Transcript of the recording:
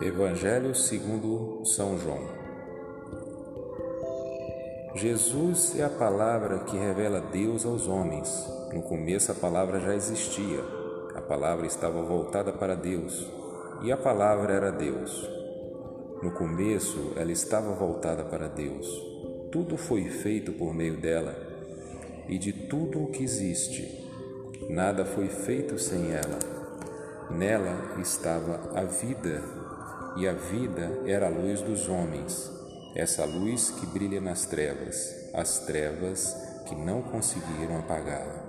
Evangelho segundo São João. Jesus é a palavra que revela Deus aos homens. No começo a palavra já existia. A palavra estava voltada para Deus, e a palavra era Deus. No começo ela estava voltada para Deus. Tudo foi feito por meio dela, e de tudo o que existe, nada foi feito sem ela. Nela estava a vida e a vida era a luz dos homens, essa luz que brilha nas trevas, as trevas que não conseguiram apagá-la.